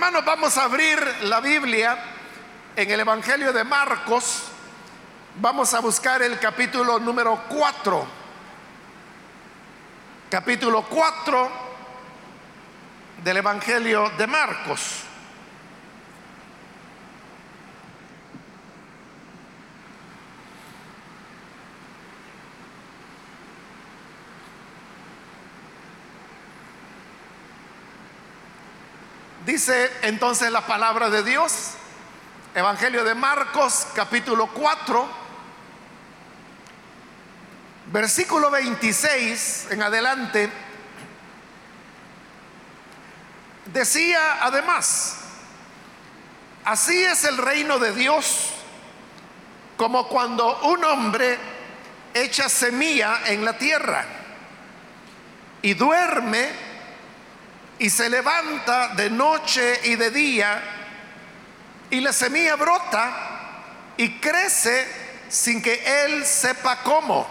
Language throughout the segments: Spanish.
Hermanos, vamos a abrir la Biblia en el Evangelio de Marcos. Vamos a buscar el capítulo número 4. Capítulo 4 del Evangelio de Marcos. Dice entonces la palabra de Dios, Evangelio de Marcos, capítulo 4, versículo 26 en adelante, decía además, así es el reino de Dios, como cuando un hombre echa semilla en la tierra y duerme, y se levanta de noche y de día y la semilla brota y crece sin que él sepa cómo.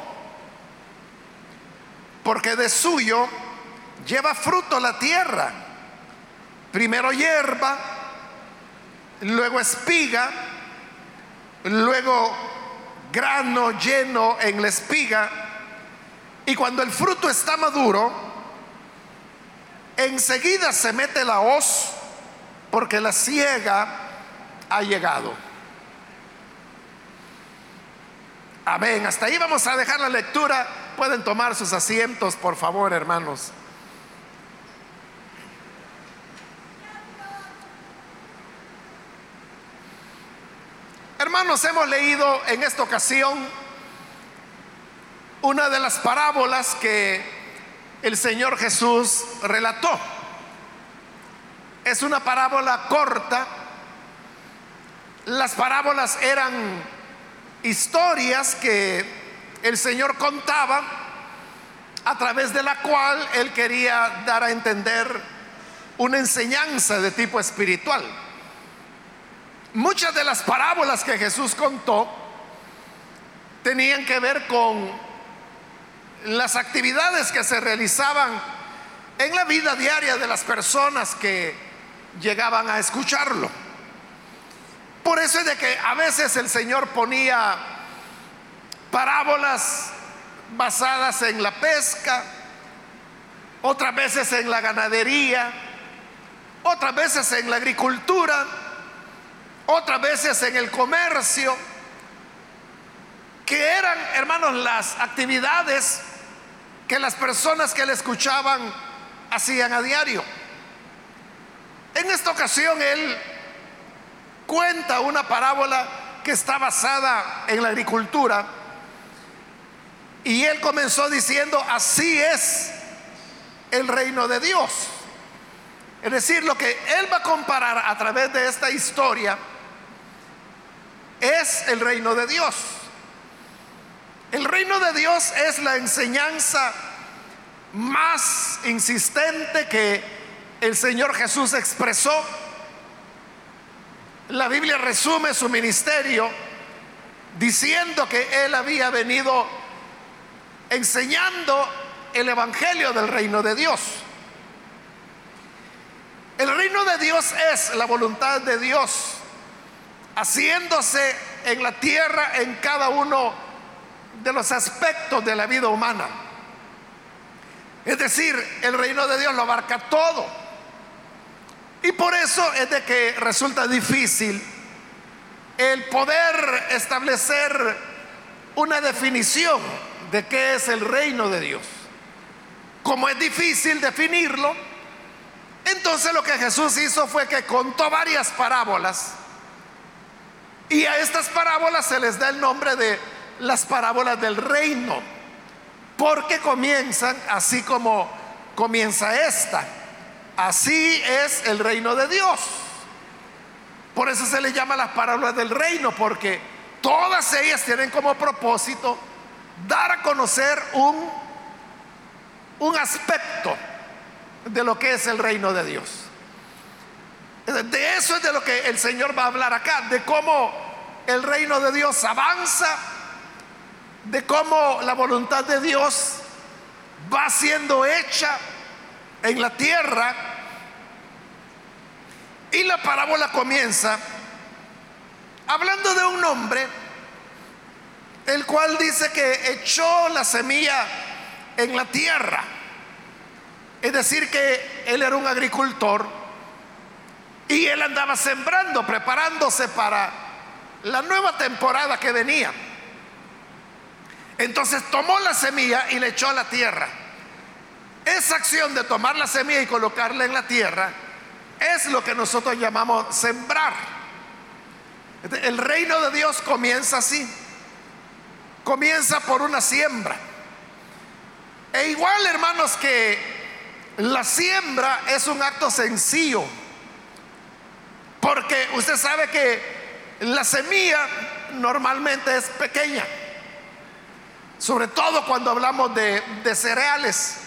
Porque de suyo lleva fruto la tierra. Primero hierba, luego espiga, luego grano lleno en la espiga. Y cuando el fruto está maduro, enseguida se mete la hoz porque la ciega ha llegado. Amén. Hasta ahí vamos a dejar la lectura. Pueden tomar sus asientos, por favor, hermanos. Hermanos, hemos leído en esta ocasión una de las parábolas que el Señor Jesús relató. Es una parábola corta. Las parábolas eran historias que el Señor contaba a través de la cual Él quería dar a entender una enseñanza de tipo espiritual. Muchas de las parábolas que Jesús contó tenían que ver con las actividades que se realizaban en la vida diaria de las personas que llegaban a escucharlo. Por eso es de que a veces el Señor ponía parábolas basadas en la pesca, otras veces en la ganadería, otras veces en la agricultura, otras veces en el comercio, que eran, hermanos, las actividades que las personas que le escuchaban hacían a diario. En esta ocasión él cuenta una parábola que está basada en la agricultura y él comenzó diciendo, así es el reino de Dios. Es decir, lo que él va a comparar a través de esta historia es el reino de Dios. El reino de Dios es la enseñanza más insistente que el Señor Jesús expresó. La Biblia resume su ministerio diciendo que Él había venido enseñando el Evangelio del reino de Dios. El reino de Dios es la voluntad de Dios haciéndose en la tierra en cada uno de los aspectos de la vida humana. Es decir, el reino de Dios lo abarca todo. Y por eso es de que resulta difícil el poder establecer una definición de qué es el reino de Dios. Como es difícil definirlo, entonces lo que Jesús hizo fue que contó varias parábolas y a estas parábolas se les da el nombre de las parábolas del reino, porque comienzan así como comienza esta. Así es el reino de Dios. Por eso se le llama las parábolas del reino, porque todas ellas tienen como propósito dar a conocer un, un aspecto de lo que es el reino de Dios. De eso es de lo que el Señor va a hablar acá, de cómo el reino de Dios avanza de cómo la voluntad de Dios va siendo hecha en la tierra y la parábola comienza hablando de un hombre, el cual dice que echó la semilla en la tierra. Es decir, que él era un agricultor y él andaba sembrando, preparándose para la nueva temporada que venía. Entonces tomó la semilla y le echó a la tierra. Esa acción de tomar la semilla y colocarla en la tierra es lo que nosotros llamamos sembrar. El reino de Dios comienza así. Comienza por una siembra. E igual, hermanos, que la siembra es un acto sencillo. Porque usted sabe que la semilla normalmente es pequeña. Sobre todo cuando hablamos de, cereales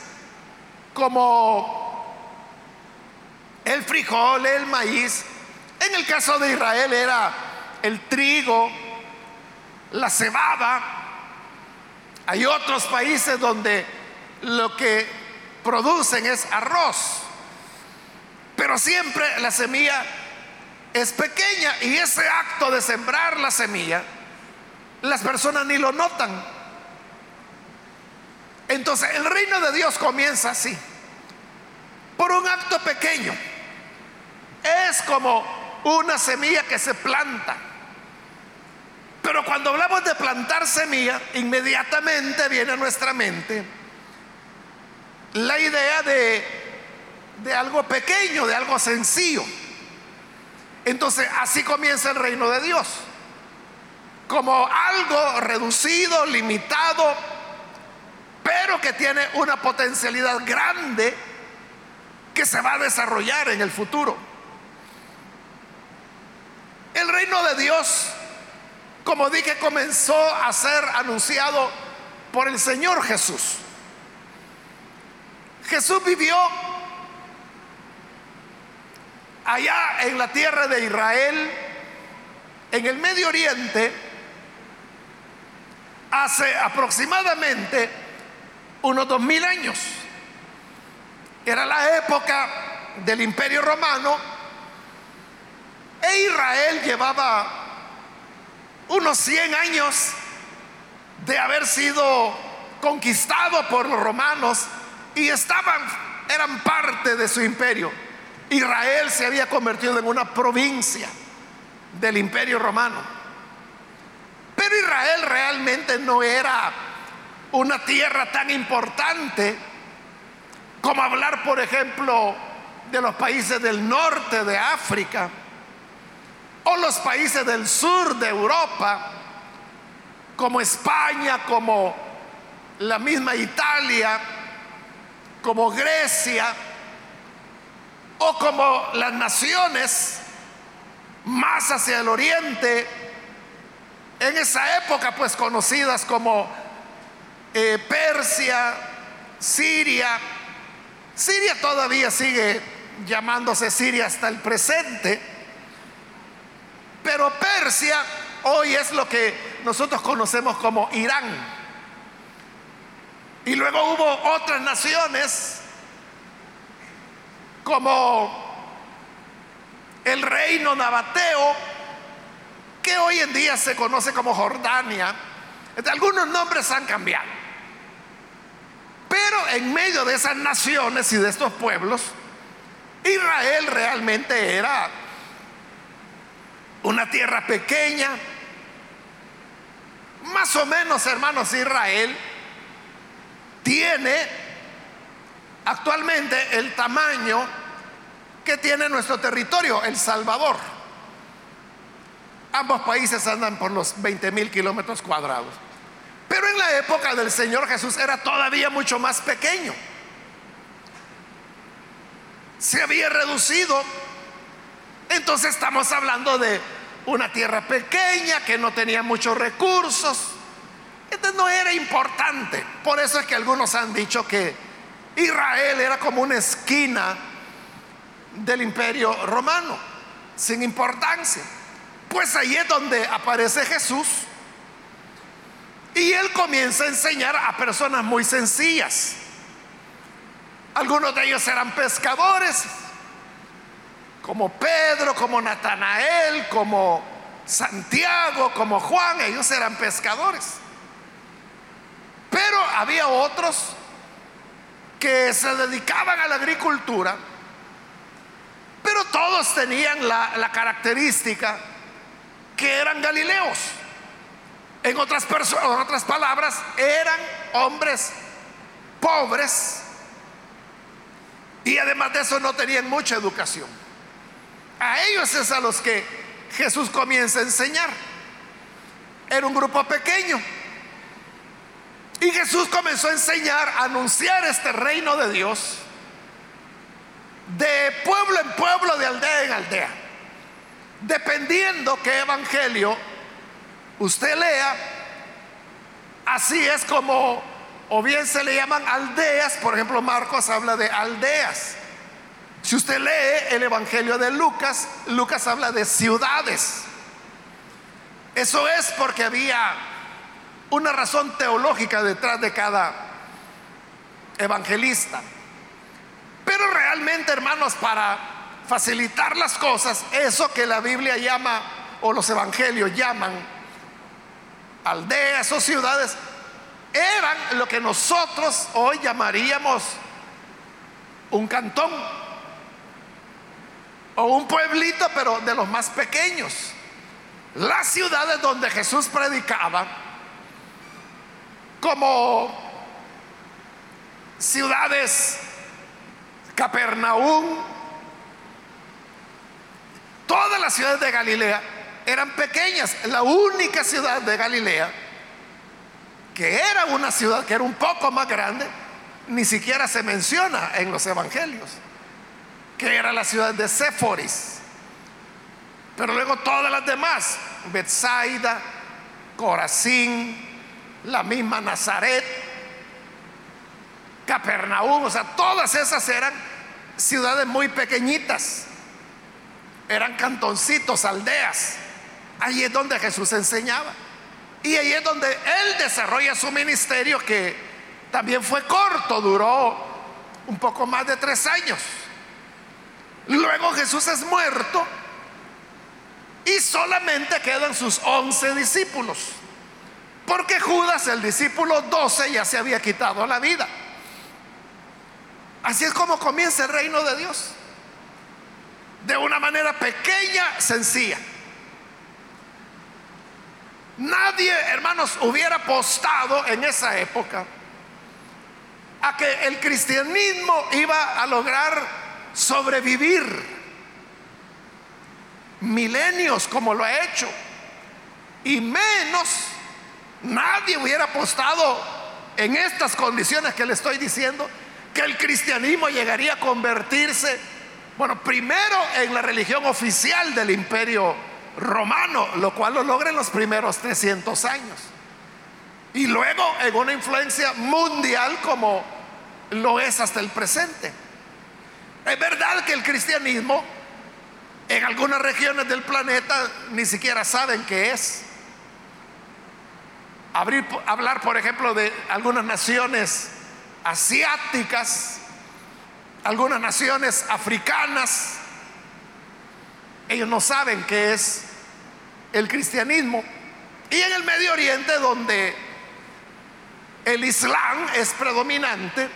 como el frijol, el maíz. En el caso de Israel era el trigo, la cebada. Hay otros países donde lo que producen es arroz. Pero siempre la semilla es pequeña y ese acto de sembrar la semilla, las personas ni lo notan. Entonces el reino de Dios comienza así, por un acto pequeño. Es como una semilla que se planta. Pero cuando hablamos de plantar semilla, inmediatamente viene a nuestra mente la idea de, de algo pequeño, de algo sencillo. Entonces así comienza el reino de Dios. Como algo reducido, limitado, que tiene una potencialidad grande que se va a desarrollar en el futuro. El reino de Dios, como dije, comenzó a ser anunciado por el Señor Jesús. Jesús vivió allá en la tierra de Israel, en el Medio Oriente, hace aproximadamente unos dos mil años. Era la época del Imperio Romano e Israel llevaba unos 100 años de haber sido conquistado por los romanos y estaban, eran parte de su imperio. Israel se había convertido en una provincia del imperio romano. Pero Israel realmente no era una tierra tan importante como hablar, por ejemplo, de los países del norte de África o los países del sur de Europa, como España, como la misma Italia, como Grecia, o como las naciones más hacia el oriente, en esa época pues conocidas como eh, Persia, Siria, Siria todavía sigue llamándose Siria hasta el presente, pero Persia hoy es lo que nosotros conocemos como Irán. Y luego hubo otras naciones como el reino nabateo, que hoy en día se conoce como Jordania. Algunos nombres han cambiado. Pero en medio de esas naciones y de estos pueblos, Israel realmente era una tierra pequeña. Más o menos, hermanos, Israel tiene actualmente el tamaño que tiene nuestro territorio, El Salvador. Ambos países andan por los 20 mil kilómetros cuadrados. Pero en la época del Señor Jesús era todavía mucho más pequeño. Se había reducido entonces estamos hablando de una tierra pequeña que no tenía muchos recursos. Entonces no era importante. Por eso es que algunos han dicho que Israel era como una esquina del imperio romano, sin importancia. Pues ahí es donde aparece Jesús. Y él comienza a enseñar a personas muy sencillas. Algunos de ellos eran pescadores, como Pedro, como Natanael, como Santiago, como Juan, ellos eran pescadores. Pero había otros que se dedicaban a la agricultura, pero todos tenían la, característica que eran galileos. En otras, en otras palabras, eran hombres pobres y además de eso no tenían mucha educación. A ellos es a los que Jesús comienza a enseñar. Era un grupo pequeño. Y Jesús comenzó a enseñar, a anunciar este reino de Dios de pueblo en pueblo, de aldea en aldea. Dependiendo qué evangelio usted lea, así es como, o bien se le llaman aldeas, por ejemplo Marcos habla de aldeas. Si usted lee el evangelio de Lucas, Lucas habla de ciudades. Eso es porque había una razón teológica detrás de cada evangelista. Pero realmente, hermanos, para facilitar las cosas, eso que la Biblia llama, o los evangelios llaman, aldeas o ciudades, eran lo que nosotros hoy llamaríamos un cantón o un pueblito, pero de los más pequeños. Las ciudades donde Jesús predicaba, como ciudades Capernaum, todas las ciudades de Galilea eran pequeñas. La única ciudad de Galilea, que era una ciudad que era un poco más grande, ni siquiera se menciona en los evangelios, que era la ciudad de Séforis. Pero luego todas las demás, Bethsaida, Corazín, la misma Nazaret, Capernaum, o sea, todas esas eran ciudades muy pequeñitas, eran cantoncitos, aldeas. Ahí es donde Jesús enseñaba. Y ahí es donde Él desarrolla su ministerio que también fue corto, duró un poco más de tres años. Luego Jesús es muerto y solamente quedan sus once discípulos. Porque Judas, el discípulo 12, ya se había quitado la vida. Así es como comienza el reino de Dios. De una manera pequeña, sencilla. Nadie, hermanos, hubiera apostado en esa época a que el cristianismo iba a lograr sobrevivir milenios como lo ha hecho. Y menos Nadie hubiera apostado en estas condiciones que le estoy diciendo que el cristianismo llegaría a convertirse, bueno, primero en la religión oficial del imperio romano, lo cual lo logra en los primeros 300 años. Y luego en una influencia mundial como lo es hasta el presente. Es verdad que el cristianismo en algunas regiones del planeta ni siquiera saben qué es hablar, por ejemplo, de algunas naciones asiáticas, algunas naciones africanas. Ellos no saben qué es el cristianismo. Y en el Medio Oriente, donde el Islam es predominante,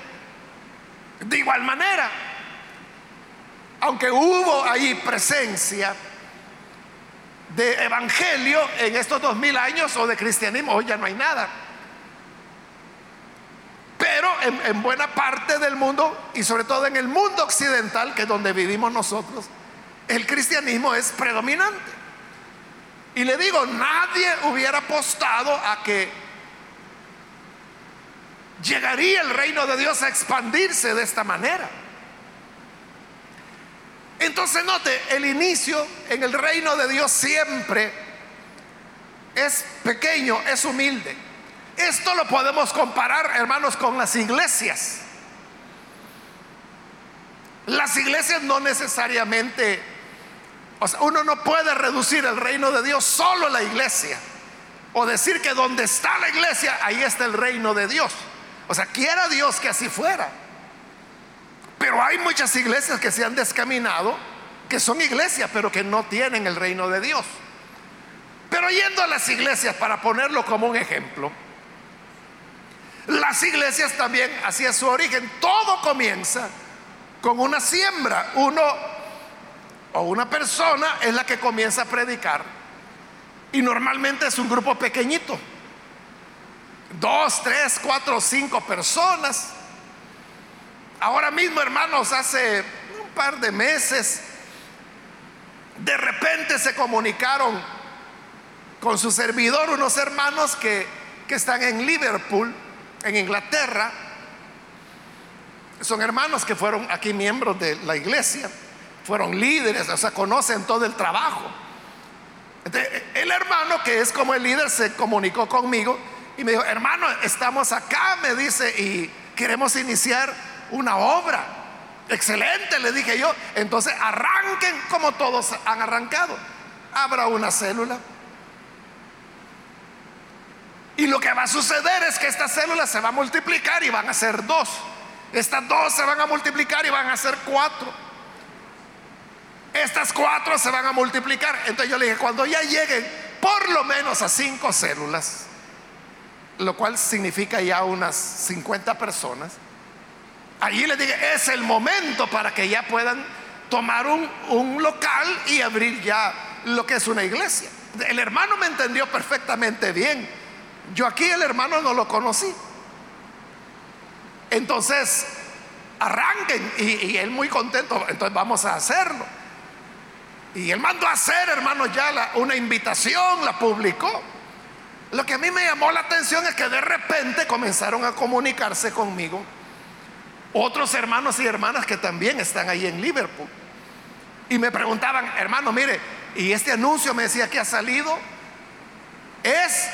de igual manera, aunque hubo ahí presencia de evangelio en estos dos mil años o de cristianismo, hoy ya no hay nada. Pero en, buena parte del mundo y sobre todo en el mundo occidental, que es donde vivimos nosotros, el cristianismo es predominante. Y le digo, nadie hubiera apostado a que llegaría el reino de Dios a expandirse de esta manera. Entonces note, el inicio en el reino de Dios siempre es pequeño, es humilde. Esto lo podemos comparar, hermanos, con las iglesias. Las iglesias no necesariamente, o sea, uno no puede reducir el reino de Dios solo a la iglesia. O decir que donde está la iglesia, ahí está el reino de Dios. O sea, quiera Dios que así fuera. Pero hay muchas iglesias que se han descaminado que son iglesias, pero que no tienen el reino de Dios. Pero yendo a las iglesias, para ponerlo como un ejemplo, las iglesias también, hacia su origen, todo comienza con una siembra. Uno o una persona es la que comienza a predicar. Y normalmente es un grupo pequeñito. Dos, tres, cuatro, cinco personas. Ahora mismo, hermanos, hace un par de meses, de repente se comunicaron con su servidor unos hermanos que, que están en Liverpool, en Inglaterra. Son hermanos que fueron aquí miembros de la iglesia, fueron líderes, o sea, conocen todo el trabajo. el hermano que es como el líder se comunicó conmigo y me dijo, hermano, estamos acá, me dice, y queremos iniciar una obra. Excelente, le dije yo. Entonces arranquen como todos han arrancado. Abra una célula. Y lo que va a suceder es que esta célula se va a multiplicar y van a ser dos. Estas dos se van a multiplicar y van a ser cuatro. Estas cuatro se van a multiplicar. Entonces yo le dije, cuando ya lleguen por lo menos a cinco células, lo cual significa ya unas 50 personas, allí le dije, es el momento para que ya puedan tomar un, un local y abrir ya lo que es una iglesia. El hermano me entendió perfectamente bien. Yo aquí el hermano no lo conocí. Entonces, arranquen y, él muy contento, entonces vamos a hacerlo. Y él mandó a hacer, hermano, ya una invitación, la publicó. Lo que a mí me llamó la atención es que de repente comenzaron a comunicarse conmigo otros hermanos y hermanas que también están ahí en Liverpool. Y me preguntaban, hermano, mire, y este anuncio me decía que ha salido, ¿es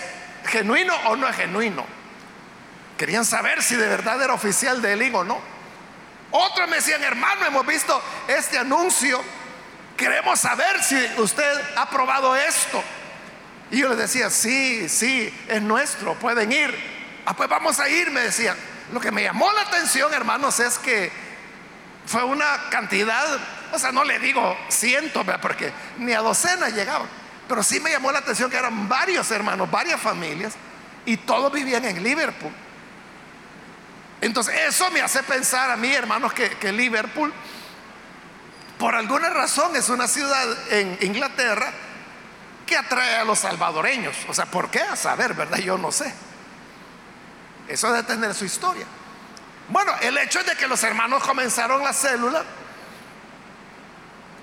genuino o no es genuino? Querían saber si de verdad era oficial de Elín o no. Otros me decían, hermano, hemos visto este anuncio, queremos saber si usted ha probado esto. Y yo les decía, sí, sí, es nuestro, pueden ir. Ah, pues vamos a ir, me decían. Lo que me llamó la atención, hermanos, es que fue una cantidad, o sea, no le digo cientos, porque ni a docenas llegaban, pero sí me llamó la atención que eran varios hermanos, varias familias, y todos vivían en Liverpool. Entonces, eso me hace pensar a mí, hermanos, que, que Liverpool, por alguna razón, es una ciudad en Inglaterra que atrae a los salvadoreños. O sea, ¿por qué? A saber, ¿verdad? Yo no sé. Eso debe tener su historia. Bueno, el hecho es de que los hermanos comenzaron la célula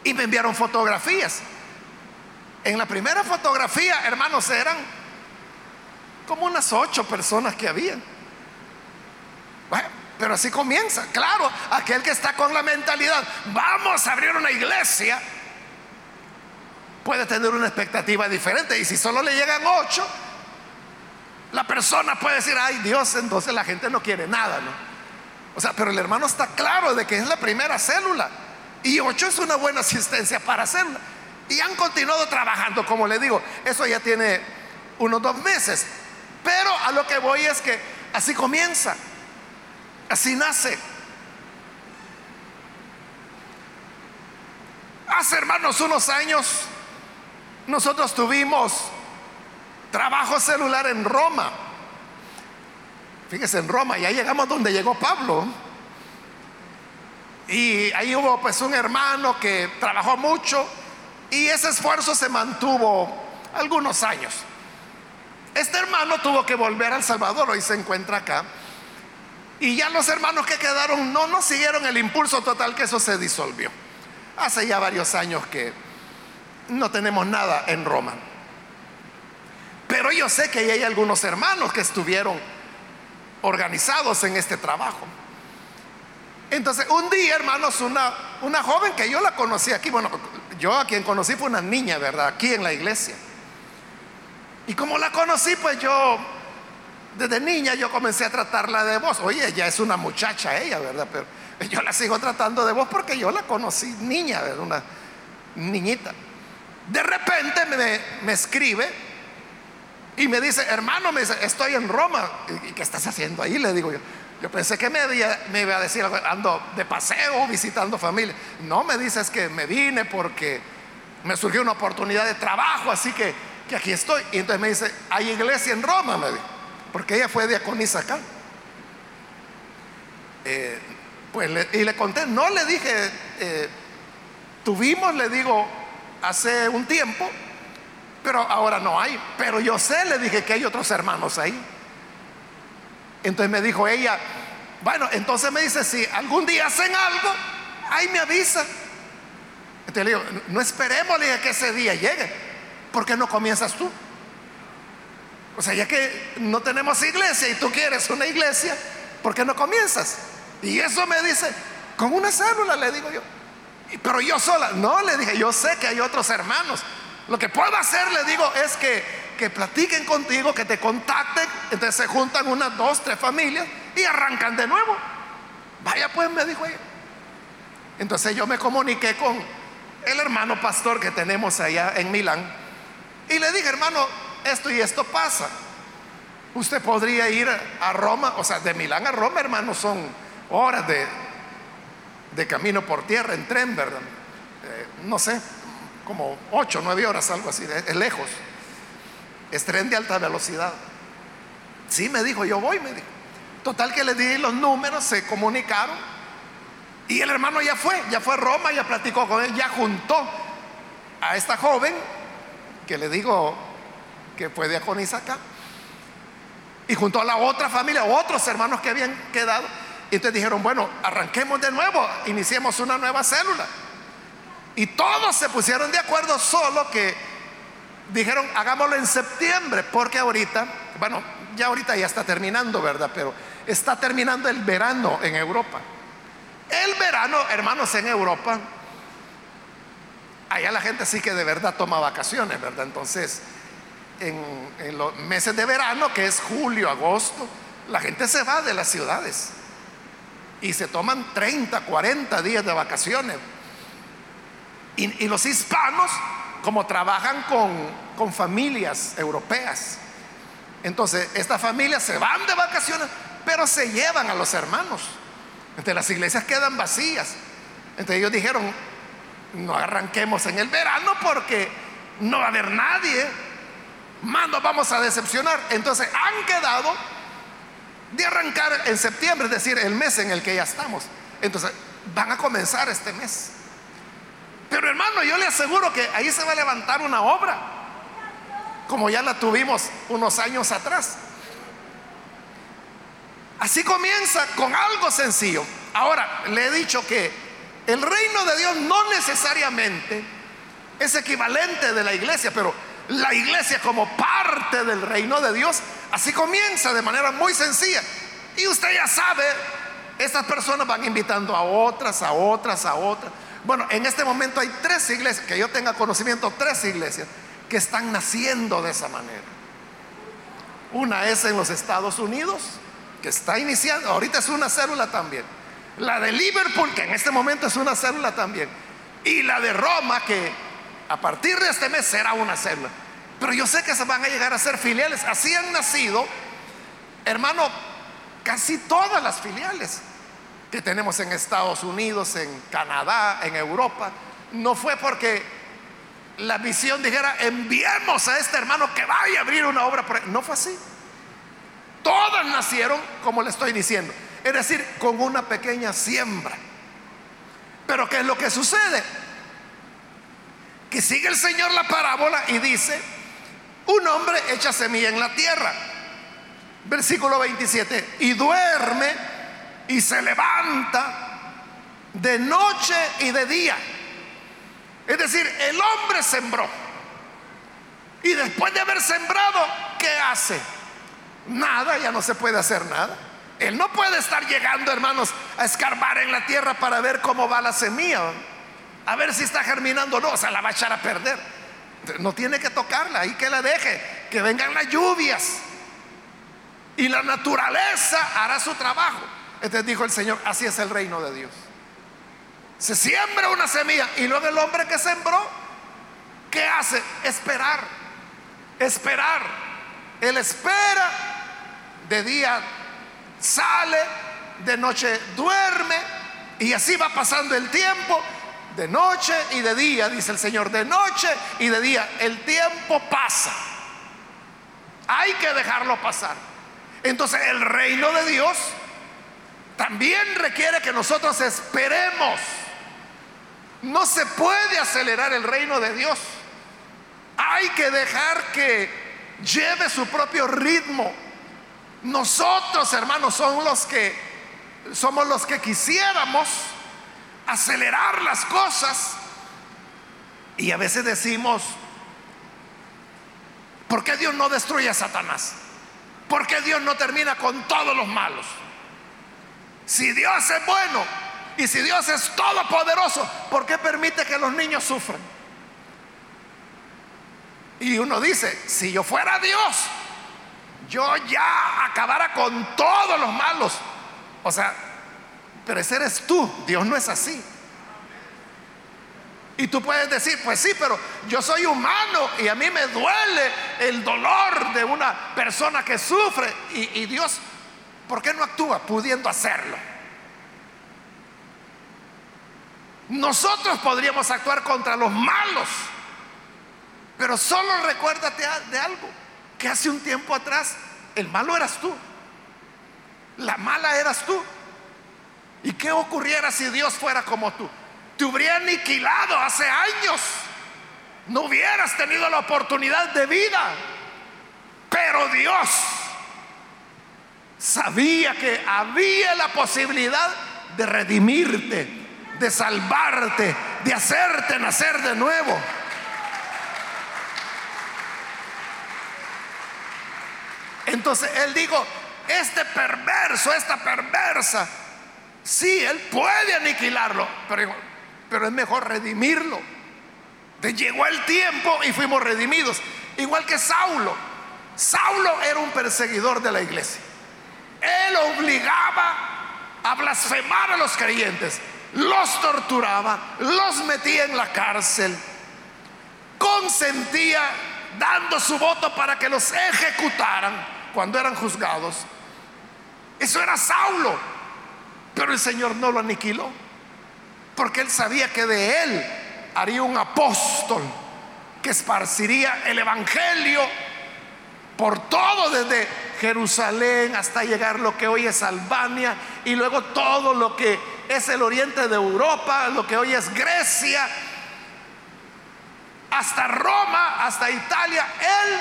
y me enviaron fotografías. En la primera fotografía, hermanos, eran como unas ocho personas que habían. Pero así comienza. Claro, aquel que está con la mentalidad, vamos a abrir una iglesia, puede tener una expectativa diferente. Y si solo le llegan ocho, la persona puede decir, ay Dios, entonces la gente no quiere nada, ¿no? O sea, pero el hermano está claro de que es la primera célula. Y ocho es una buena asistencia para célula. Y han continuado trabajando, como le digo, eso ya tiene unos dos meses. Pero a lo que voy es que así comienza, así nace. Hace hermanos unos años nosotros tuvimos trabajo celular en Roma. Fíjese, en Roma, y ahí llegamos donde llegó Pablo. Y ahí hubo pues un hermano que trabajó mucho y ese esfuerzo se mantuvo algunos años. Este hermano tuvo que volver al Salvador, hoy se encuentra acá. Y ya los hermanos que quedaron no, no siguieron el impulso total que eso se disolvió. Hace ya varios años que no tenemos nada en Roma. Pero yo sé que hay algunos hermanos que estuvieron organizados en este trabajo. Entonces, un día, hermanos, una, una joven que yo la conocí aquí, bueno, yo a quien conocí fue una niña, ¿verdad? Aquí en la iglesia. Y como la conocí, pues yo, desde niña, yo comencé a tratarla de voz. Oye, ella es una muchacha, ella, ¿verdad? Pero yo la sigo tratando de voz porque yo la conocí niña, ¿verdad? Una niñita. De repente me, escribe y me dice, hermano, me dice, estoy en Roma. ¿Y qué estás haciendo ahí? Le digo yo. Yo pensé que me, me iba a decir, ando de paseo visitando familia. No, me dice es que me vine porque me surgió una oportunidad de trabajo, así que, que aquí estoy. Y entonces me dice, hay iglesia en Roma, me dijo, porque ella fue diaconisa acá. Eh, pues y le conté, no le dije, eh, tuvimos, le digo, hace un tiempo, pero ahora no hay. Pero yo sé, le dije que hay otros hermanos ahí. Entonces me dijo ella, bueno, entonces me dice, si algún día hacen algo, ahí me avisa. Entonces le digo, no esperemos, le que ese día llegue. ¿Por qué no comienzas tú? O sea, ya que no tenemos iglesia y tú quieres una iglesia, ¿por qué no comienzas? Y eso me dice, con una célula, le digo yo. Pero yo sola, no, le dije, yo sé que hay otros hermanos. Lo que puedo hacer, le digo, es que, que platiquen contigo, que te contacten. Entonces se juntan unas dos, tres familias y arrancan de nuevo. Vaya pues, me dijo ella. Entonces yo me comuniqué con el hermano pastor que tenemos allá en Milán. Y le dije, hermano, esto y esto pasa. Usted podría ir a Roma, o sea, de Milán a Roma, hermano, son horas de, de camino por tierra, en tren, ¿verdad? Eh, no sé, como 8, 9 horas, algo así, es lejos. Es tren de alta velocidad. Sí, me dijo, yo voy, me dijo. Total que le di los números, se comunicaron. Y el hermano ya fue, ya fue a Roma, ya platicó con él, ya juntó a esta joven, que le digo que fue diaconisa acá, y juntó a la otra familia, otros hermanos que habían quedado. Y entonces dijeron, bueno, arranquemos de nuevo, iniciemos una nueva célula. Y todos se pusieron de acuerdo, solo que dijeron, hagámoslo en septiembre, porque ahorita, bueno, ya ahorita ya está terminando, ¿verdad? Pero está terminando el verano en Europa. El verano, hermanos, en Europa, allá la gente sí que de verdad toma vacaciones, ¿verdad? Entonces, en, los meses de verano, que es julio, agosto, la gente se va de las ciudades y se toman 30, 40 días de vacaciones. Y, los hispanos, como trabajan con, con familias europeas, entonces estas familias se van de vacaciones, pero se llevan a los hermanos. Entonces las iglesias quedan vacías. Entonces ellos dijeron, no arranquemos en el verano porque no va a haber nadie, más nos vamos a decepcionar. Entonces han quedado de arrancar en septiembre, es decir, el mes en el que ya estamos. Entonces van a comenzar este mes. Pero hermano, yo le aseguro que ahí se va a levantar una obra, como ya la tuvimos unos años atrás. Así comienza con algo sencillo. Ahora, le he dicho que el reino de Dios no necesariamente es equivalente de la iglesia, pero la iglesia como parte del reino de Dios, así comienza de manera muy sencilla. Y usted ya sabe, estas personas van invitando a otras, a otras, a otras. Bueno, en este momento hay tres iglesias, que yo tenga conocimiento, tres iglesias que están naciendo de esa manera. Una es en los Estados Unidos, que está iniciando, ahorita es una célula también. La de Liverpool, que en este momento es una célula también. Y la de Roma, que a partir de este mes será una célula. Pero yo sé que se van a llegar a ser filiales. Así han nacido, hermano, casi todas las filiales que tenemos en Estados Unidos, en Canadá, en Europa, no fue porque la misión dijera, enviemos a este hermano que vaya a abrir una obra. No fue así. Todas nacieron, como le estoy diciendo, es decir, con una pequeña siembra. Pero ¿qué es lo que sucede? Que sigue el Señor la parábola y dice, un hombre echa semilla en la tierra. Versículo 27, y duerme y se levanta de noche y de día. Es decir, el hombre sembró. Y después de haber sembrado, ¿qué hace? Nada, ya no se puede hacer nada. Él no puede estar llegando, hermanos, a escarbar en la tierra para ver cómo va la semilla. A ver si está germinando o no. O sea, la va a echar a perder. No tiene que tocarla, ahí que la deje. Que vengan las lluvias. Y la naturaleza hará su trabajo. Entonces dijo el Señor, así es el reino de Dios. Se siembra una semilla y luego el hombre que sembró, ¿qué hace? Esperar, esperar. Él espera, de día sale, de noche duerme y así va pasando el tiempo, de noche y de día, dice el Señor, de noche y de día. El tiempo pasa. Hay que dejarlo pasar. Entonces el reino de Dios también requiere que nosotros esperemos. No se puede acelerar el reino de Dios. Hay que dejar que lleve su propio ritmo. Nosotros, hermanos, somos los que somos los que quisiéramos acelerar las cosas y a veces decimos, ¿por qué Dios no destruye a Satanás? ¿Por qué Dios no termina con todos los malos? Si Dios es bueno y si Dios es todopoderoso, ¿por qué permite que los niños sufran? Y uno dice, si yo fuera Dios, yo ya acabara con todos los malos. O sea, pero ese eres tú, Dios no es así. Y tú puedes decir, pues sí, pero yo soy humano y a mí me duele el dolor de una persona que sufre. Y, Dios, ¿por qué no actúa pudiendo hacerlo? Nosotros podríamos actuar contra los malos pero solo recuérdate de algo, que hace un tiempo atrás el malo eras tú, la mala eras tú. ¿Y qué ocurriera si Dios fuera como tú? Te hubiera aniquilado hace años. No hubieras tenido la oportunidad de vida. Pero Dios sabía que había la posibilidad de redimirte, de salvarte, de hacerte nacer de nuevo. Entonces él dijo, este perverso, esta perversa, sí, él puede aniquilarlo, pero, pero es mejor redimirlo. llegó el tiempo y fuimos redimidos. Igual que Saulo. Saulo era un perseguidor de la iglesia. Él obligaba a blasfemar a los creyentes. Los torturaba, los metía en la cárcel. Consentía dando su voto para que los ejecutaran cuando eran juzgados, eso era Saulo. Pero el Señor no lo aniquiló, porque él sabía que de él haría un apóstol que esparciría el Evangelio por todo, desde Jerusalén hasta llegar lo que hoy es Albania y luego todo lo que es el oriente de Europa, lo que hoy es Grecia, hasta Roma, hasta Italia. Él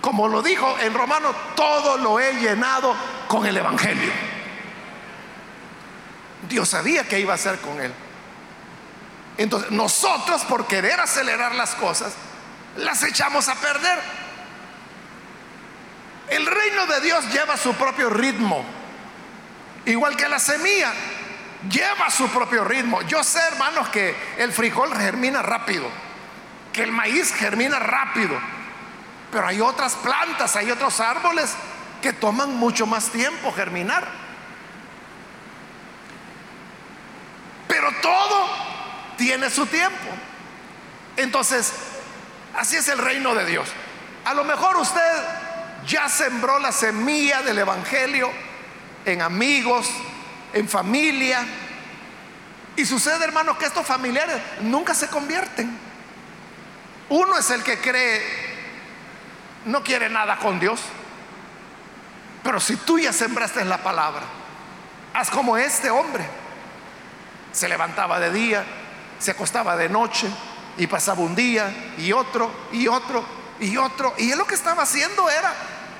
como lo dijo en Romano, todo lo he llenado con el Evangelio. Dios sabía que iba a hacer con él. Entonces, nosotros por querer acelerar las cosas, las echamos a perder. El reino de Dios lleva su propio ritmo, igual que la semilla, lleva su propio ritmo. Yo sé, hermanos, que el frijol germina rápido, que el maíz germina rápido pero hay otras plantas, hay otros árboles que toman mucho más tiempo germinar. Pero todo tiene su tiempo. Entonces, así es el reino de Dios. A lo mejor usted ya sembró la semilla del Evangelio en amigos, en familia. Y sucede, hermanos, que estos familiares nunca se convierten. Uno es el que cree no quiere nada con Dios. Pero si tú ya sembraste la palabra, haz como este hombre. Se levantaba de día, se acostaba de noche y pasaba un día y otro y otro y otro. Y él lo que estaba haciendo era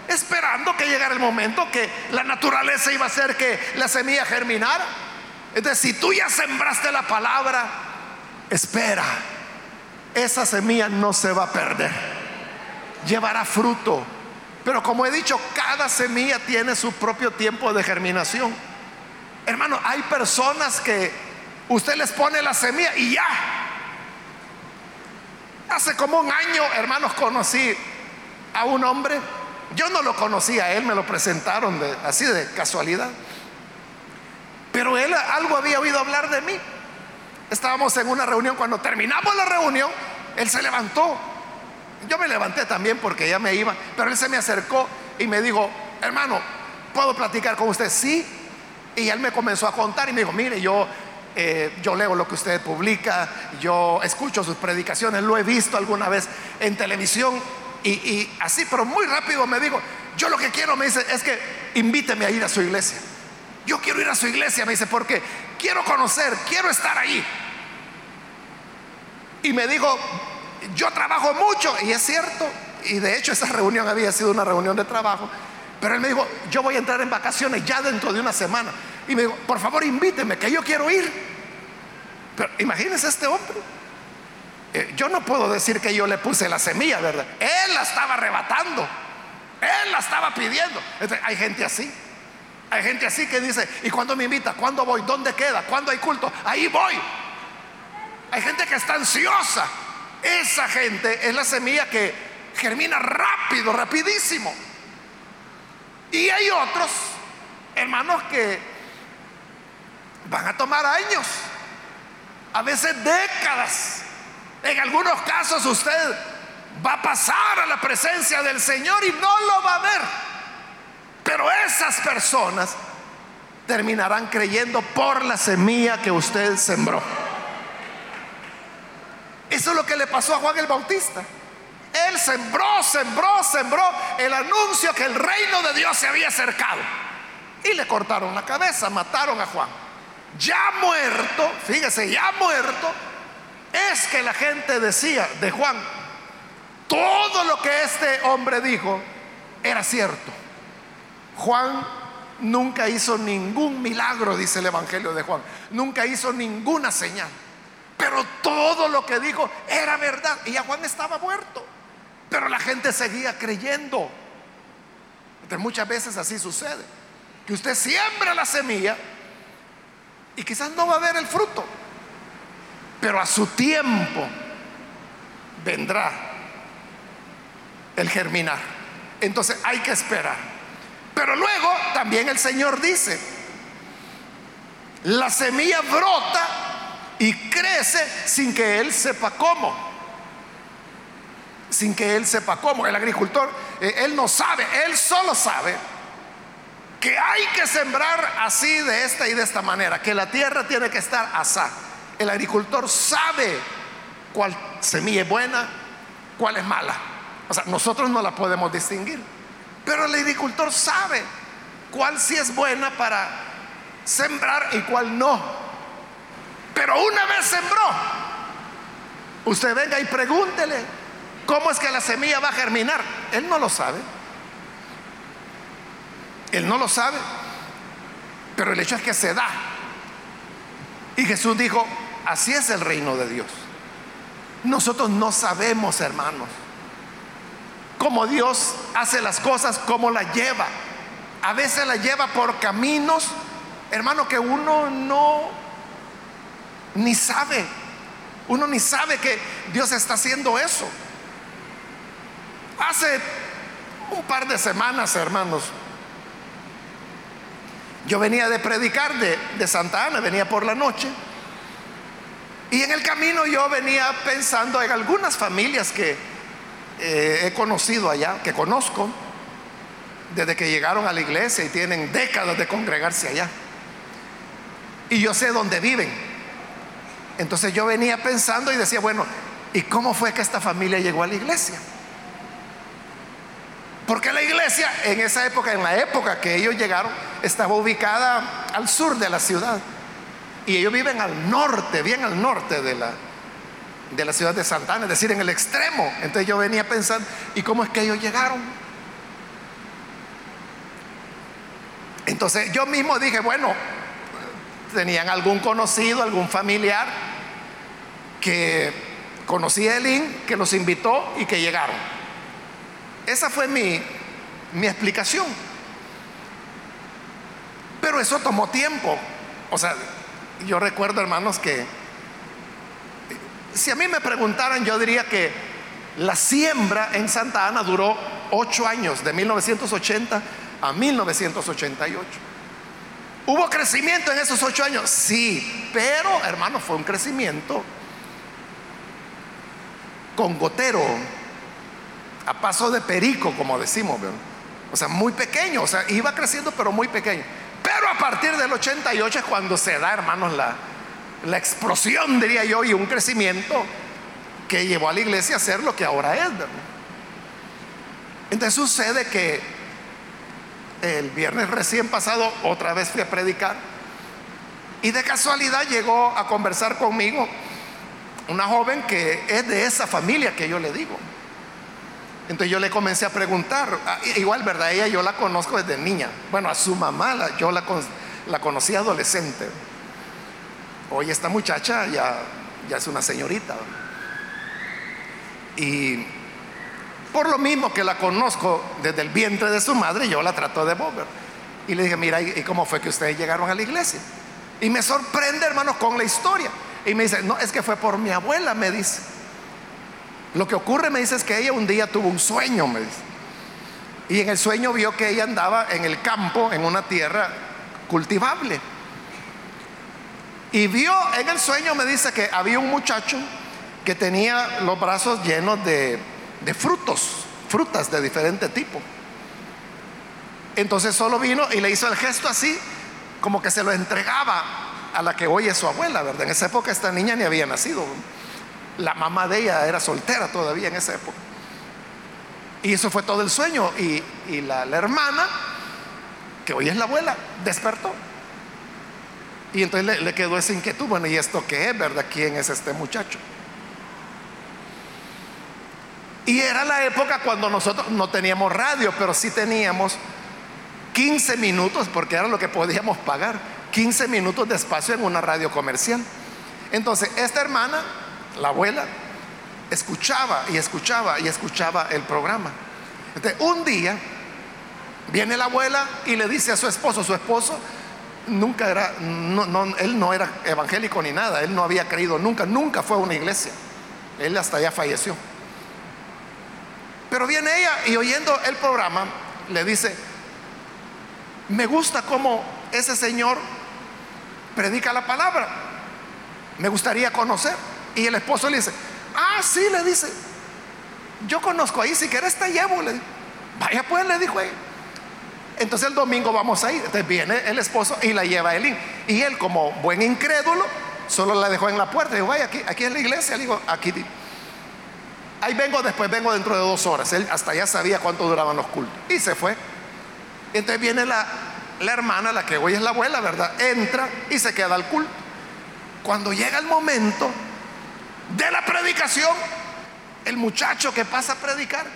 esperando que llegara el momento que la naturaleza iba a hacer que la semilla germinara. Entonces, si tú ya sembraste la palabra, espera, esa semilla no se va a perder llevará fruto. Pero como he dicho, cada semilla tiene su propio tiempo de germinación. Hermano, hay personas que usted les pone la semilla y ya. Hace como un año, hermanos, conocí a un hombre. Yo no lo conocía él, me lo presentaron así de casualidad. Pero él algo había oído hablar de mí. Estábamos en una reunión, cuando terminamos la reunión, él se levantó yo me levanté también porque ya me iba, pero él se me acercó y me dijo, hermano, ¿puedo platicar con usted? Sí, Y él me comenzó a contar y me dijo, mire, yo, eh, yo leo lo que usted publica, yo escucho sus predicaciones, lo he visto alguna vez en televisión y, y así, pero muy rápido me dijo, yo lo que quiero, me dice, es que invíteme a ir a su iglesia. Yo quiero ir a su iglesia, me dice, porque quiero conocer, quiero estar ahí. Y me dijo, yo trabajo mucho, y es cierto, y de hecho esa reunión había sido una reunión de trabajo, pero él me dijo, yo voy a entrar en vacaciones ya dentro de una semana. Y me dijo, por favor invíteme, que yo quiero ir. Pero imagínense este hombre. Eh, yo no puedo decir que yo le puse la semilla, ¿verdad? Él la estaba arrebatando. Él la estaba pidiendo. hay gente así. Hay gente así que dice, ¿y cuándo me invita? ¿Cuándo voy? ¿Dónde queda? ¿Cuándo hay culto? Ahí voy. Hay gente que está ansiosa. Esa gente es la semilla que germina rápido, rapidísimo. Y hay otros, hermanos, que van a tomar años, a veces décadas. En algunos casos usted va a pasar a la presencia del Señor y no lo va a ver. Pero esas personas terminarán creyendo por la semilla que usted sembró. Eso es lo que le pasó a Juan el Bautista. Él sembró, sembró, sembró el anuncio que el reino de Dios se había acercado. Y le cortaron la cabeza, mataron a Juan. Ya muerto, fíjese, ya muerto, es que la gente decía de Juan, todo lo que este hombre dijo era cierto. Juan nunca hizo ningún milagro, dice el Evangelio de Juan. Nunca hizo ninguna señal. Pero todo lo que dijo era verdad. Y a Juan estaba muerto. Pero la gente seguía creyendo. Entonces muchas veces así sucede. Que usted siembra la semilla y quizás no va a ver el fruto. Pero a su tiempo vendrá el germinar. Entonces hay que esperar. Pero luego también el Señor dice, la semilla brota y crece sin que Él sepa cómo sin que él sepa cómo. El agricultor, eh, él no sabe, él solo sabe que hay que sembrar así, de esta y de esta manera, que la tierra tiene que estar asá. El agricultor sabe cuál semilla es buena, cuál es mala. O sea, nosotros no la podemos distinguir. Pero el agricultor sabe cuál sí es buena para sembrar y cuál no. Pero una vez sembró, usted venga y pregúntele, ¿Cómo es que la semilla va a germinar? Él no lo sabe. Él no lo sabe. Pero el hecho es que se da. Y Jesús dijo, así es el reino de Dios. Nosotros no sabemos, hermanos, cómo Dios hace las cosas, cómo las lleva. A veces la lleva por caminos, hermano, que uno no ni sabe. Uno ni sabe que Dios está haciendo eso. Hace un par de semanas, hermanos, yo venía de predicar de, Santa Ana, venía por la noche. Y en el camino yo venía pensando en algunas familias que eh, he conocido allá, que conozco, desde que llegaron a la iglesia y tienen décadas de congregarse allá. Y yo sé dónde viven. Entonces yo venía pensando y decía, bueno, ¿y cómo fue que esta familia llegó a la iglesia? Porque la iglesia en esa época, en la época que ellos llegaron, estaba ubicada al sur de la ciudad. Y ellos viven al norte, bien al norte de la, de la ciudad de Santana, es decir, en el extremo. Entonces yo venía pensando, ¿y cómo es que ellos llegaron? Entonces yo mismo dije, bueno, tenían algún conocido, algún familiar que conocía a Elín, que los invitó y que llegaron. Esa fue mi, explicación. Pero eso tomó tiempo. O sea, yo recuerdo, hermanos, que si a mí me preguntaran, yo diría que la siembra en Santa Ana duró ocho años, de 1980 a 1988. ¿Hubo crecimiento en esos ocho años? Sí, pero, hermanos, fue un crecimiento con gotero a paso de perico, como decimos, o sea, muy pequeño, o sea, iba creciendo pero muy pequeño. Pero a partir del 88 es cuando se da, hermanos, la, la explosión, diría yo, y un crecimiento que llevó a la iglesia a ser lo que ahora es. Entonces sucede que el viernes recién pasado otra vez fui a predicar y de casualidad llegó a conversar conmigo una joven que es de esa familia que yo le digo. Entonces yo le comencé a preguntar, ah, igual, ¿verdad? Ella yo la conozco desde niña. Bueno, a su mamá yo la, la conocí adolescente. Hoy esta muchacha ya, es una señorita. Y por lo mismo que la conozco desde el vientre de su madre, yo la trato de mover. Y le dije, mira, ¿y cómo fue que ustedes llegaron a la iglesia? Y me sorprende, hermanos, con la historia. Y me dice, no, es que fue por mi abuela, me dice. Lo que ocurre, me dice, es que ella un día tuvo un sueño, me dice. Y en el sueño vio que ella andaba en el campo, en una tierra cultivable. Y vio en el sueño, me dice, que había un muchacho que tenía los brazos llenos de, de frutos, frutas de diferente tipo. Entonces solo vino y le hizo el gesto así, como que se lo entregaba a la que hoy es su abuela, ¿verdad? En esa época esta niña ni había nacido. La mamá de ella era soltera todavía en esa época. Y eso fue todo el sueño. Y, la, hermana, que hoy es la abuela, despertó. Y entonces le, quedó esa inquietud, bueno, ¿y esto qué es, verdad? ¿Quién es este muchacho? Y era la época cuando nosotros no teníamos radio, pero sí teníamos 15 minutos, porque era lo que podíamos pagar, 15 minutos de espacio en una radio comercial. Entonces, esta hermana la abuela, escuchaba y escuchaba y escuchaba el programa. Entonces, un día viene la abuela y le dice a su esposo, su esposo nunca era, él no era evangélico ni nada, él no había creído nunca, nunca fue a una iglesia, él hasta ya falleció. Pero viene ella y oyendo el programa le dice, me gusta cómo ese señor predica la palabra, me gustaría conocer. Y el esposo le dice, ah, sí, le dice, yo conozco ahí, si quieres te llevo. Le Vaya pues, le dijo ahí. Entonces el domingo vamos a ir. Entonces viene el esposo y la lleva a Elín. Y él, como buen incrédulo, solo la dejó en la puerta. Dijo, vaya, aquí, aquí es la iglesia. Le digo, aquí. Ahí vengo, después vengo dentro de dos horas. Él hasta ya sabía cuánto duraban los cultos. Y se fue. Entonces viene la, la hermana, la que hoy es la abuela, ¿verdad? Entra y se queda al culto. Cuando llega el momento de la predicación, el muchacho que pasa a predicar,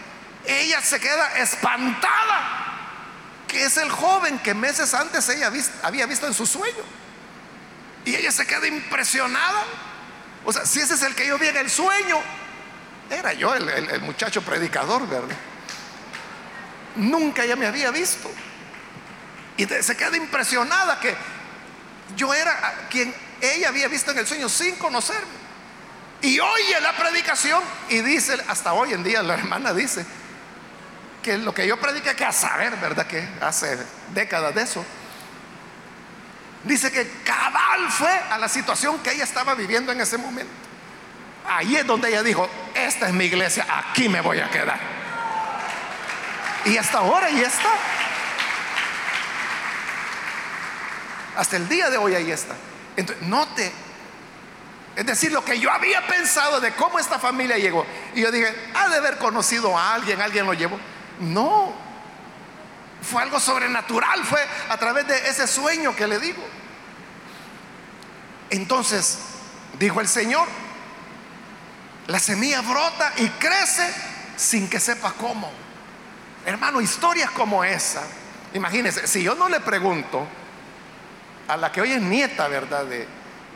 ella se queda espantada, que es el joven que meses antes ella había visto en su sueño. Y ella se queda impresionada. O sea, si ese es el que yo vi en el sueño, era yo el, el muchacho predicador, ¿verdad? Nunca ella me había visto. Y se queda impresionada que yo era quien ella había visto en el sueño sin conocerme. Y oye la predicación y dice, hasta hoy en día la hermana dice, que lo que yo prediqué que a saber, ¿verdad? Que hace décadas de eso. Dice que cabal fue a la situación que ella estaba viviendo en ese momento. Ahí es donde ella dijo, esta es mi iglesia, aquí me voy a quedar. Y hasta ahora ahí está. Hasta el día de hoy ahí está. Entonces, note es decir, lo que yo había pensado de cómo esta familia llegó. Y yo dije, ha de haber conocido a alguien, alguien lo llevó. No, fue algo sobrenatural, fue a través de ese sueño que le digo. Entonces, dijo el Señor, la semilla brota y crece sin que sepa cómo. Hermano, historias como esa, imagínense, si yo no le pregunto a la que hoy es nieta, ¿verdad?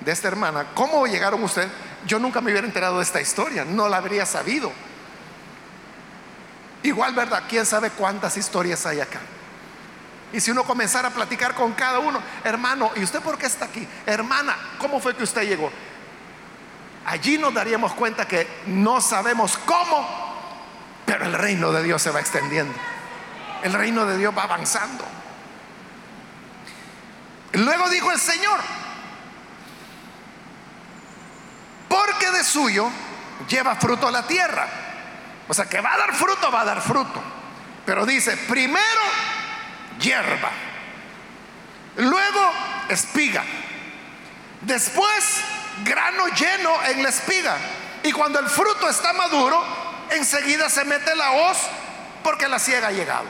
De esta hermana, ¿cómo llegaron ustedes? Yo nunca me hubiera enterado de esta historia, no la habría sabido. Igual, ¿verdad? ¿Quién sabe cuántas historias hay acá? Y si uno comenzara a platicar con cada uno, hermano, ¿y usted por qué está aquí? Hermana, ¿cómo fue que usted llegó? Allí nos daríamos cuenta que no sabemos cómo, pero el reino de Dios se va extendiendo. El reino de Dios va avanzando. Luego dijo el Señor, porque de suyo lleva fruto a la tierra. O sea, que va a dar fruto, va a dar fruto. Pero dice, primero hierba. luego espiga, después grano lleno en la espiga. Y cuando el fruto está maduro, enseguida se mete la hoz porque la ciega ha llegado.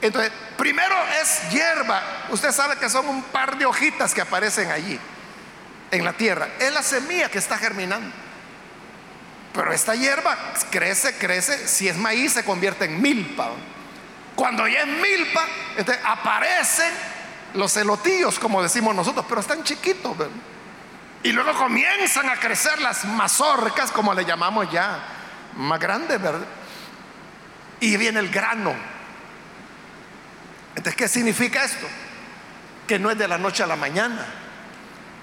Entonces, primero es hierba. Usted sabe que son un par de hojitas que aparecen allí en la tierra. Es la semilla que está germinando. Pero esta hierba crece, crece. Si es maíz, se convierte en milpa. Cuando ya es milpa, entonces aparecen los elotillos, como decimos nosotros, pero están chiquitos. Y luego comienzan a crecer las mazorcas, como le llamamos ya, más grandes, ¿verdad? Y viene el grano. Entonces, ¿qué significa esto? Que no es de la noche a la mañana.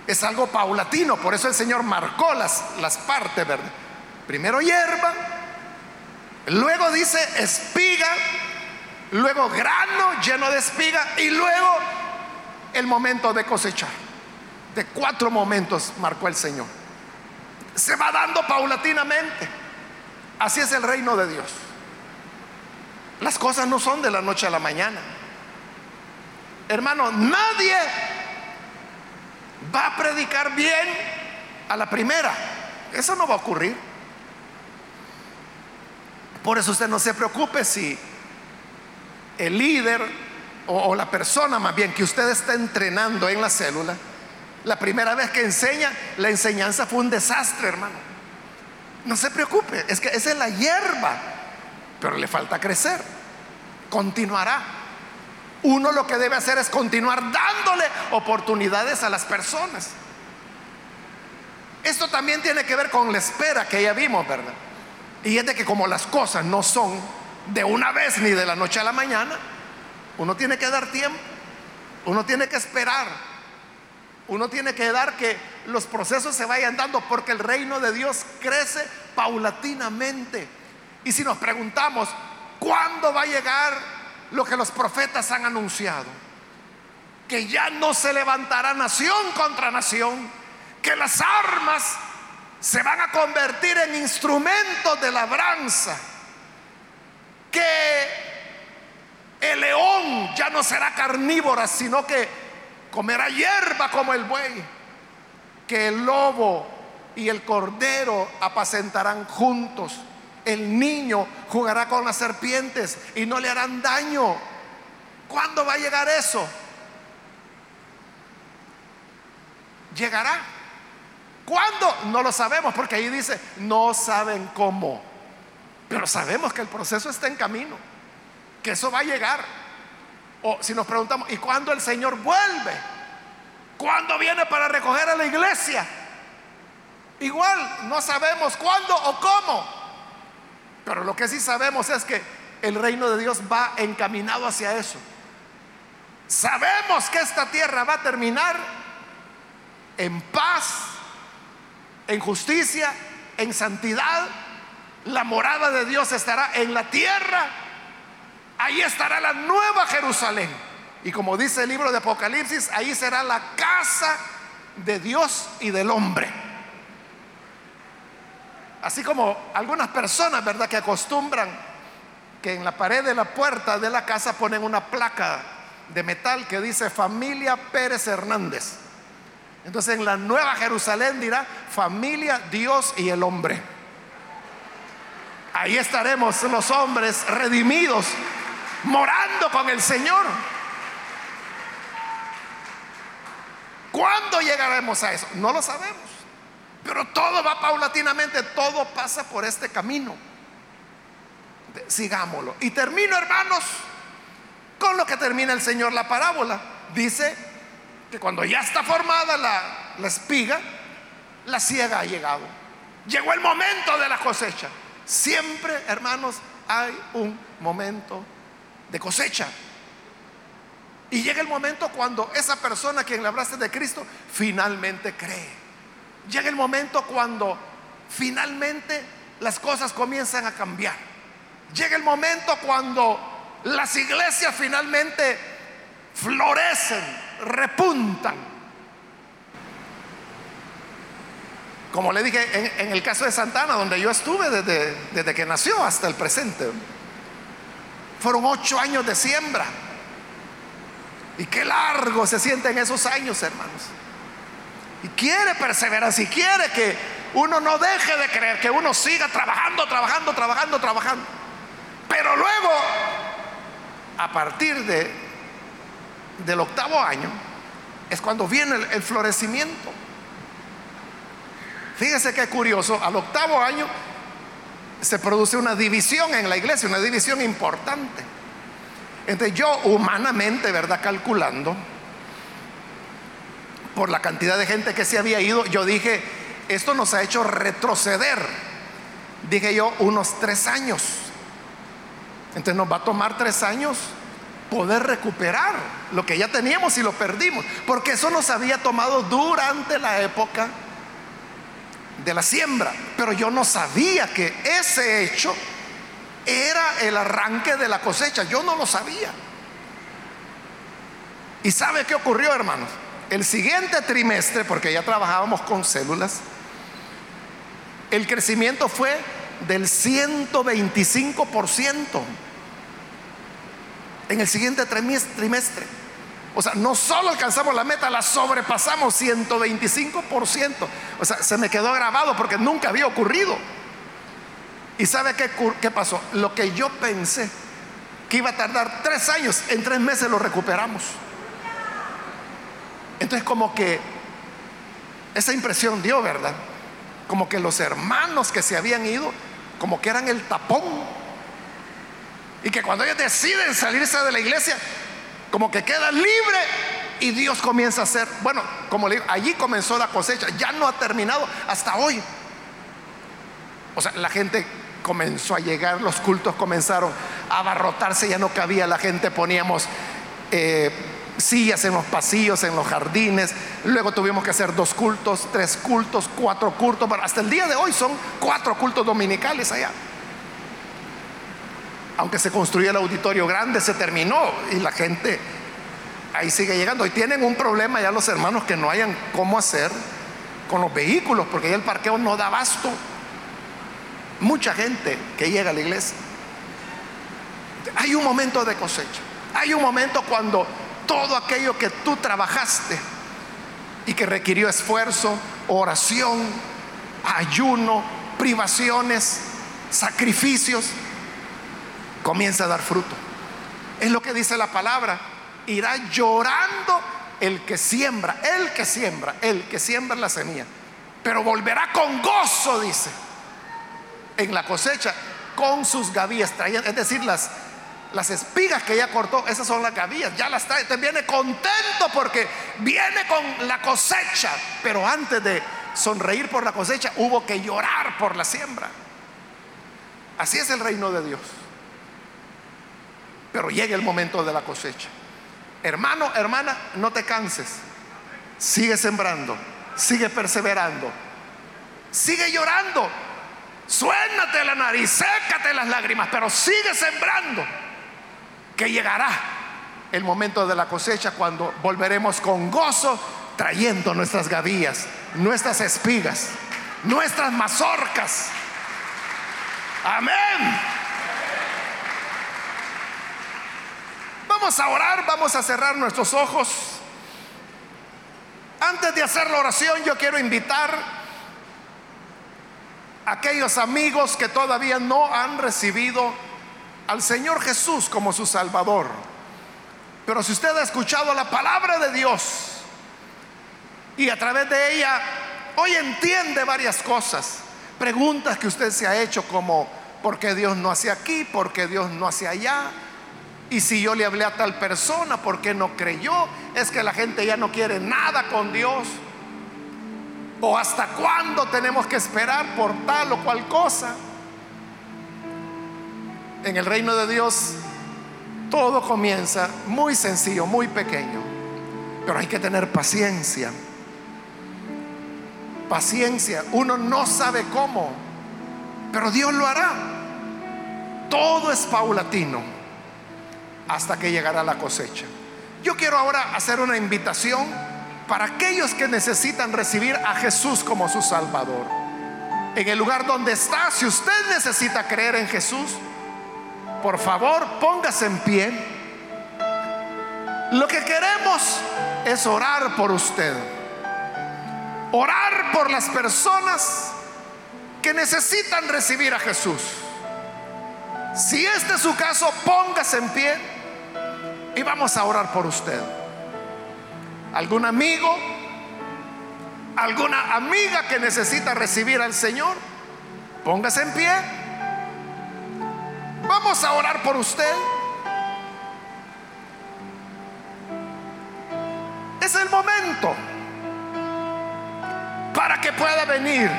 Es algo paulatino. Por eso el Señor marcó las, las partes, ¿verdad? Primero hierba, luego dice espiga, luego grano lleno de espiga y luego el momento de cosechar. De cuatro momentos marcó el Señor. Se va dando paulatinamente. Así es el reino de Dios. Las cosas no son de la noche a la mañana. Hermano, nadie va a predicar bien a la primera. Eso no va a ocurrir. Por eso usted no se preocupe si el líder o, la persona más bien que usted está entrenando en la célula, la primera vez que enseña, la enseñanza fue un desastre, hermano. No se preocupe, es que esa es la hierba, pero le falta crecer. Continuará. Uno lo que debe hacer es continuar dándole oportunidades a las personas. Esto también tiene que ver con la espera que ya vimos, ¿verdad? Y es de que como las cosas no son de una vez ni de la noche a la mañana, uno tiene que dar tiempo, uno tiene que esperar, uno tiene que dar que los procesos se vayan dando porque el reino de Dios crece paulatinamente. Y si nos preguntamos, ¿cuándo va a llegar lo que los profetas han anunciado? Que ya no se levantará nación contra nación, que las armas se van a convertir en instrumentos de labranza, que el león ya no será carnívora, sino que comerá hierba como el buey, que el lobo y el cordero apacentarán juntos, el niño jugará con las serpientes y no le harán daño. ¿Cuándo va a llegar eso? Llegará. ¿Cuándo? No lo sabemos porque ahí dice, no saben cómo. Pero sabemos que el proceso está en camino, que eso va a llegar. O si nos preguntamos, ¿y cuándo el Señor vuelve? ¿Cuándo viene para recoger a la iglesia? Igual, no sabemos cuándo o cómo. Pero lo que sí sabemos es que el reino de Dios va encaminado hacia eso. Sabemos que esta tierra va a terminar en paz, en justicia, en santidad. La morada de Dios estará en la tierra. Ahí estará la nueva Jerusalén. Y como dice el libro de Apocalipsis, ahí será la casa de Dios y del hombre. Así como algunas personas, ¿verdad?, que acostumbran que en la pared de la puerta de la casa ponen una placa de metal que dice familia Pérez Hernández. Entonces en la nueva Jerusalén dirá familia, Dios y el hombre. Ahí estaremos los hombres redimidos, morando con el Señor. ¿Cuándo llegaremos a eso? No lo sabemos. Pero todo va paulatinamente, todo pasa por este camino. Sigámoslo. Y termino, hermanos, con lo que termina el Señor la parábola. Dice que cuando ya está formada la, espiga, la ciega ha llegado. Llegó el momento de la cosecha. Siempre, hermanos, hay un momento de cosecha. Y llega el momento cuando esa persona a quien le hablaste de Cristo finalmente cree. Llega el momento cuando finalmente las cosas comienzan a cambiar. Llega el momento cuando las iglesias finalmente florecen, repuntan. Como le dije en, el caso de Santana, donde yo estuve desde, desde que nació hasta el presente, fueron ocho años de siembra. Y qué largo se sienten esos años, hermanos. Y quiere perseverar, si quiere que uno no deje de creer, que uno siga trabajando, trabajando, trabajando, trabajando. Pero luego, a partir de, del octavo año, es cuando viene el, florecimiento. Fíjese qué curioso, al octavo año se produce una división en la iglesia, una división importante. Entonces yo humanamente, ¿verdad? Calculando, por la cantidad de gente que se había ido, yo dije, esto nos ha hecho retroceder, dije yo, unos tres años. Entonces nos va a tomar tres años poder recuperar lo que ya teníamos y lo perdimos, porque eso nos había tomado durante la época de la siembra, pero yo no sabía que ese hecho era el arranque de la cosecha, yo no lo sabía. ¿Y sabe qué ocurrió, hermanos? El siguiente trimestre, porque ya trabajábamos con células, el crecimiento fue del 125% en el siguiente trimestre. O sea, no solo alcanzamos la meta, la sobrepasamos 125%. O sea, se me quedó grabado porque nunca había ocurrido. ¿Y sabe qué, qué pasó? Lo que yo pensé que iba a tardar tres años, en tres meses lo recuperamos. Entonces como que esa impresión dio, ¿verdad? Como que los hermanos que se habían ido, como que eran el tapón. Y que cuando ellos deciden salirse de la iglesia, como que quedan libre y Dios comienza a hacer, bueno, como le digo, allí comenzó la cosecha, ya no ha terminado hasta hoy. O sea, la gente comenzó a llegar, los cultos comenzaron a abarrotarse, ya no cabía la gente, poníamos... Eh, sillas en los pasillos, en los jardines. Luego tuvimos que hacer dos cultos, tres cultos, cuatro cultos. Hasta el día de hoy son cuatro cultos dominicales allá. Aunque se construyó el auditorio grande, se terminó y la gente ahí sigue llegando. Y tienen un problema ya los hermanos que no hayan cómo hacer con los vehículos, porque ya el parqueo no da abasto. Mucha gente que llega a la iglesia. Hay un momento de cosecha. Hay un momento cuando todo aquello que tú trabajaste y que requirió esfuerzo, oración, ayuno, privaciones, sacrificios, comienza a dar fruto. Es lo que dice la palabra. Irá llorando el que siembra, el que siembra, el que siembra la semilla. Pero volverá con gozo, dice, en la cosecha, con sus gavillas, es decir, las, las espigas que ella cortó, esas son las gavillas, ya las trae, te viene contento porque viene con la cosecha, pero antes de sonreír por la cosecha hubo que llorar por la siembra. Así es el reino de Dios. Pero llega el momento de la cosecha. Hermano, hermana, no te canses. Sigue sembrando, sigue perseverando, sigue llorando. Suénate la nariz, sécate las lágrimas, pero sigue sembrando que llegará el momento de la cosecha cuando volveremos con gozo trayendo nuestras gavillas, nuestras espigas, nuestras mazorcas. Amén. Vamos a orar, vamos a cerrar nuestros ojos. Antes de hacer la oración, yo quiero invitar a aquellos amigos que todavía no han recibido al Señor Jesús como su Salvador. Pero si usted ha escuchado la palabra de Dios y a través de ella hoy entiende varias cosas, preguntas que usted se ha hecho como, ¿por qué Dios no hace aquí? ¿Por qué Dios no hace allá? Y si yo le hablé a tal persona, ¿por qué no creyó? Es que la gente ya no quiere nada con Dios. ¿O hasta cuándo tenemos que esperar por tal o cual cosa? En el reino de Dios todo comienza muy sencillo, muy pequeño, pero hay que tener paciencia. Paciencia, uno no sabe cómo, pero Dios lo hará. Todo es paulatino hasta que llegará la cosecha. Yo quiero ahora hacer una invitación para aquellos que necesitan recibir a Jesús como su Salvador. En el lugar donde está, si usted necesita creer en Jesús, por favor, póngase en pie. Lo que queremos es orar por usted. Orar por las personas que necesitan recibir a Jesús. Si este es su caso, póngase en pie y vamos a orar por usted. ¿Algún amigo? ¿Alguna amiga que necesita recibir al Señor? Póngase en pie. Vamos a orar por usted. Es el momento para que pueda venir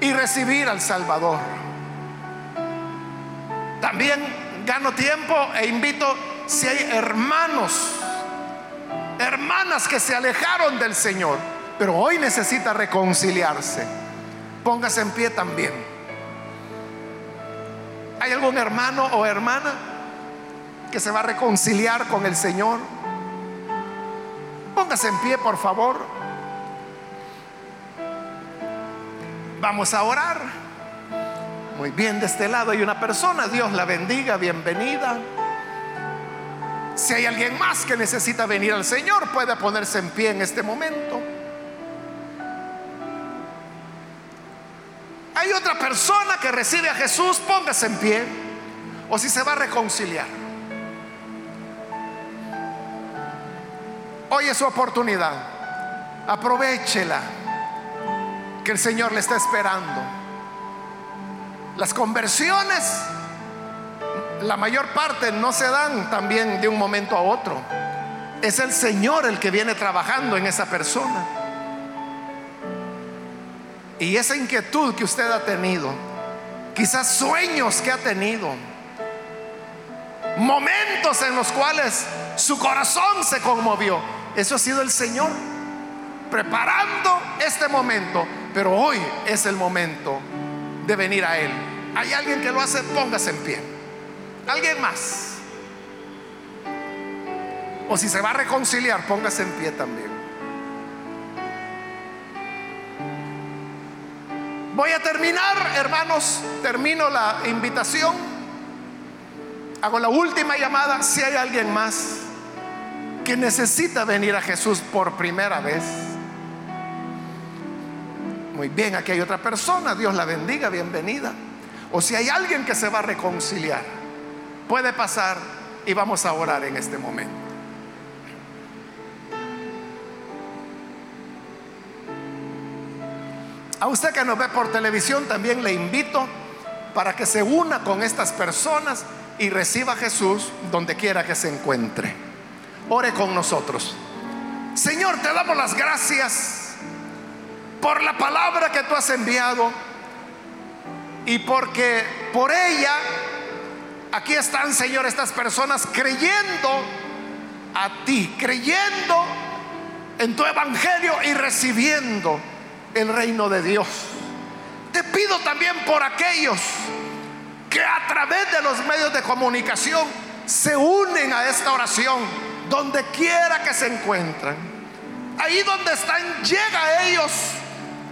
y recibir al Salvador. También gano tiempo e invito si hay hermanos, hermanas que se alejaron del Señor, pero hoy necesita reconciliarse. Póngase en pie también. ¿Hay algún hermano o hermana que se va a reconciliar con el Señor? Póngase en pie, por favor. Vamos a orar. Muy bien, de este lado hay una persona. Dios la bendiga, bienvenida. Si hay alguien más que necesita venir al Señor, puede ponerse en pie en este momento. Hay otra persona que recibe a Jesús, póngase en pie. O si se va a reconciliar. Hoy es su oportunidad. Aprovechela. Que el Señor le está esperando. Las conversiones, la mayor parte no se dan también de un momento a otro. Es el Señor el que viene trabajando en esa persona. Y esa inquietud que usted ha tenido, quizás sueños que ha tenido, momentos en los cuales su corazón se conmovió, eso ha sido el Señor preparando este momento, pero hoy es el momento de venir a Él. Hay alguien que lo hace, póngase en pie. Alguien más. O si se va a reconciliar, póngase en pie también. Voy a terminar, hermanos, termino la invitación. Hago la última llamada. Si hay alguien más que necesita venir a Jesús por primera vez. Muy bien, aquí hay otra persona. Dios la bendiga, bienvenida. O si hay alguien que se va a reconciliar, puede pasar y vamos a orar en este momento. A usted que nos ve por televisión también le invito para que se una con estas personas y reciba a Jesús donde quiera que se encuentre. Ore con nosotros. Señor, te damos las gracias por la palabra que tú has enviado y porque por ella aquí están, Señor, estas personas creyendo a ti, creyendo en tu evangelio y recibiendo el reino de Dios. Te pido también por aquellos que a través de los medios de comunicación se unen a esta oración, donde quiera que se encuentran. Ahí donde están, llega a ellos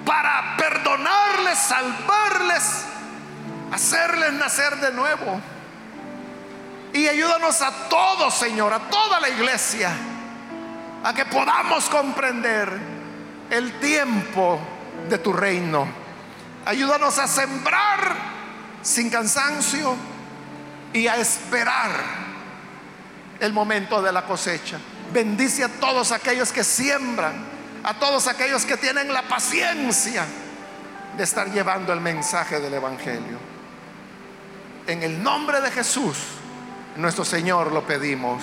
para perdonarles, salvarles, hacerles nacer de nuevo. Y ayúdanos a todos, Señor, a toda la iglesia, a que podamos comprender el tiempo de tu reino. Ayúdanos a sembrar sin cansancio y a esperar el momento de la cosecha. Bendice a todos aquellos que siembran, a todos aquellos que tienen la paciencia de estar llevando el mensaje del Evangelio. En el nombre de Jesús, nuestro Señor, lo pedimos.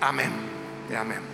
Amén y amén.